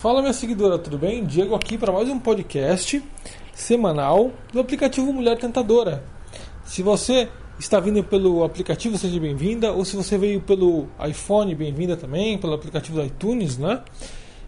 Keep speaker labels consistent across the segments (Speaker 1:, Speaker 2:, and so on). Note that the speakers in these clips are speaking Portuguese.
Speaker 1: Fala minha seguidora, tudo bem? Diego aqui para mais um podcast semanal do aplicativo Mulher Tentadora. Se você está vindo pelo aplicativo, seja bem-vinda, ou se você veio pelo iPhone, bem-vinda também, pelo aplicativo do iTunes, né?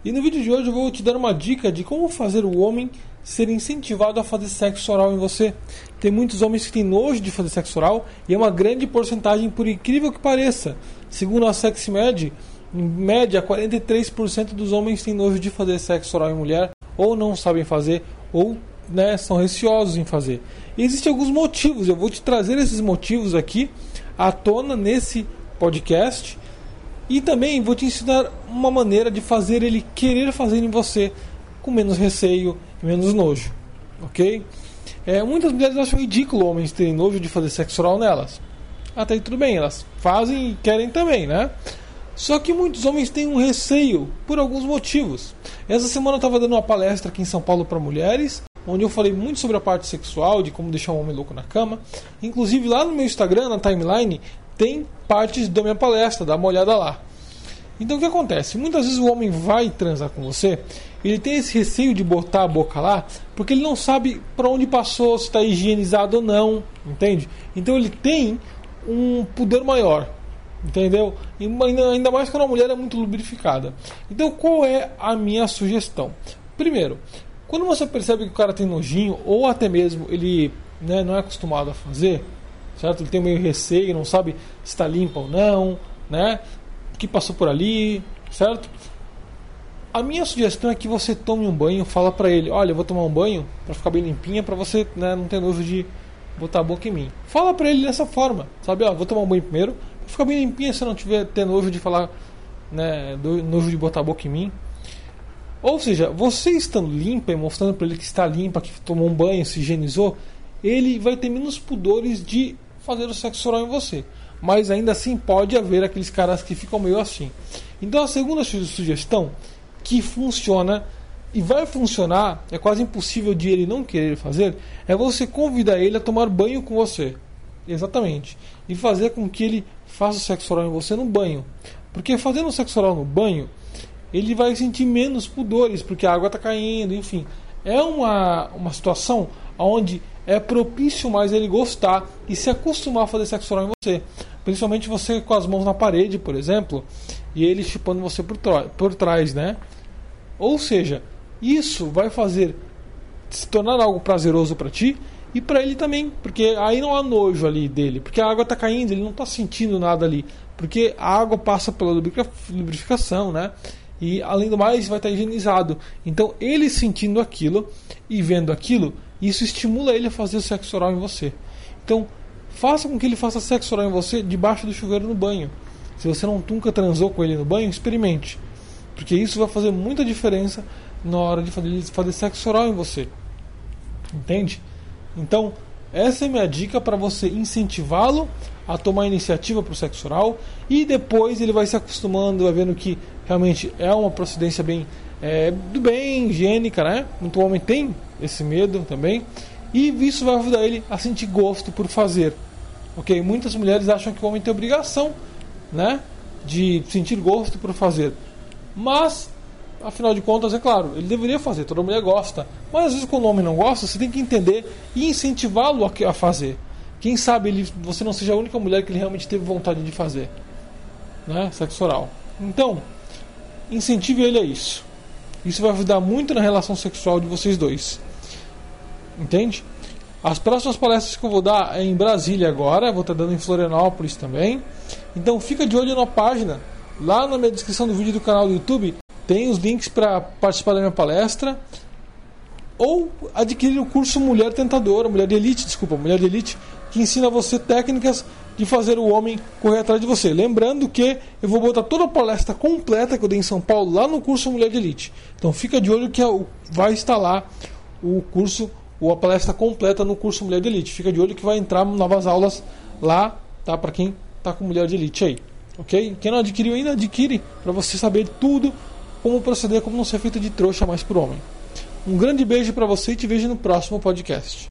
Speaker 1: E no vídeo de hoje eu vou te dar uma dica de como fazer o homem ser incentivado a fazer sexo oral em você. Tem muitos homens que têm nojo de fazer sexo oral e é uma grande porcentagem, por incrível que pareça. Segundo a SexMed, em média, 43% dos homens têm nojo de fazer sexo oral em mulher, ou não sabem fazer, ou né, são receosos em fazer. E existem alguns motivos, eu vou te trazer esses motivos aqui à tona nesse podcast. E também vou te ensinar uma maneira de fazer ele querer fazer em você com menos receio e menos nojo, ok? É, muitas mulheres acham ridículo homens terem nojo de fazer sexo oral nelas. Até aí tudo bem, elas fazem e querem também, né? Só que muitos homens têm um receio por alguns motivos. Essa semana eu estava dando uma palestra aqui em São Paulo para mulheres, onde eu falei muito sobre a parte sexual, de como deixar um homem louco na cama. Inclusive lá no meu Instagram, na timeline, tem partes da minha palestra, dá uma olhada lá. Então o que acontece? Muitas vezes o homem vai transar com você, ele tem esse receio de botar a boca lá, porque ele não sabe para onde passou, se está higienizado ou não, entende? Então ele tem um pudor maior. Entendeu? E ainda mais quando a mulher é muito lubrificada. Então, qual é a minha sugestão? Primeiro, quando você percebe que o cara tem nojinho, ou até mesmo ele né, não é acostumado a fazer, certo? Ele tem meio receio, não sabe se está limpa ou não, né? O que passou por ali, certo? A minha sugestão é que você tome um banho, fala para ele, olha, eu vou tomar um banho para ficar bem limpinha, para você né, não ter nojo de botar a boca em mim. Fala para ele dessa forma, sabe? Ó, vou tomar um banho primeiro, fica bem limpinha se não tiver ter nojo de falar, né, nojo de botar a boca em mim. Ou seja, você estando limpa e mostrando para ele que está limpa, que tomou um banho, se higienizou, ele vai ter menos pudores de fazer o sexo oral em você. Mas ainda assim pode haver aqueles caras que ficam meio assim. Então a segunda sugestão que funciona e vai funcionar, é quase impossível de ele não querer fazer, é você convidar ele a tomar banho com você. Exatamente. E fazer com que ele faça o sexo oral em você no banho. Porque fazendo o sexo oral no banho, ele vai sentir menos pudores, porque a água está caindo, enfim. É uma, uma situação onde é propício mais ele gostar e se acostumar a fazer sexo oral em você. Principalmente você com as mãos na parede, por exemplo, e ele chupando você por, por trás, né? Ou seja, isso vai fazer se tornar algo prazeroso para ti e para ele também, porque aí não há nojo ali dele, porque a água está caindo, ele não está sentindo nada ali, porque a água passa pela lubrificação, né? E além do mais, vai estar tá higienizado. Então, ele sentindo aquilo e vendo aquilo, isso estimula ele a fazer sexo oral em você. Então, faça com que ele faça sexo oral em você debaixo do chuveiro no banho. Se você não nunca transou com ele no banho, experimente. Porque isso vai fazer muita diferença na hora de fazer, fazer sexo oral em você. Entende? Então, essa é minha dica para você incentivá-lo a tomar iniciativa para o sexo oral e depois ele vai se acostumando, vai vendo que realmente é uma procedência bem é, do bem higiênica, né? Muito homem tem esse medo também e isso vai ajudar ele a sentir gosto por fazer. Ok? Muitas mulheres acham que o homem tem obrigação, né? De sentir gosto por fazer, mas afinal de contas, é claro, ele deveria fazer, toda mulher gosta. Mas às vezes, quando o homem não gosta, você tem que entender e incentivá-lo a fazer. Quem sabe ele, você não seja a única mulher que ele realmente teve vontade de fazer, né? Sexo oral. Então, incentive ele a isso. Isso vai ajudar muito na relação sexual de vocês dois. Entende? As próximas palestras que eu vou dar é em Brasília agora, vou estar dando em Florianópolis também. Então fica de olho na página, lá na minha descrição do vídeo do canal do YouTube, tem os links para participar da minha palestra ou adquirir o curso Mulher Tentadora, Mulher de Elite, desculpa, Mulher de Elite, que ensina você técnicas de fazer o homem correr atrás de você. Lembrando que eu vou botar toda a palestra completa que eu dei em São Paulo lá no curso Mulher de Elite. Então fica de olho que é vai estar lá o curso ou a palestra completa no curso Mulher de Elite. Fica de olho que vai entrar novas aulas lá, tá? Para quem tá com Mulher de Elite aí, ok? Quem não adquiriu ainda adquire para você saber tudo como proceder, como não ser feito de trouxa mais por homem. Um grande beijo para você e te vejo no próximo podcast.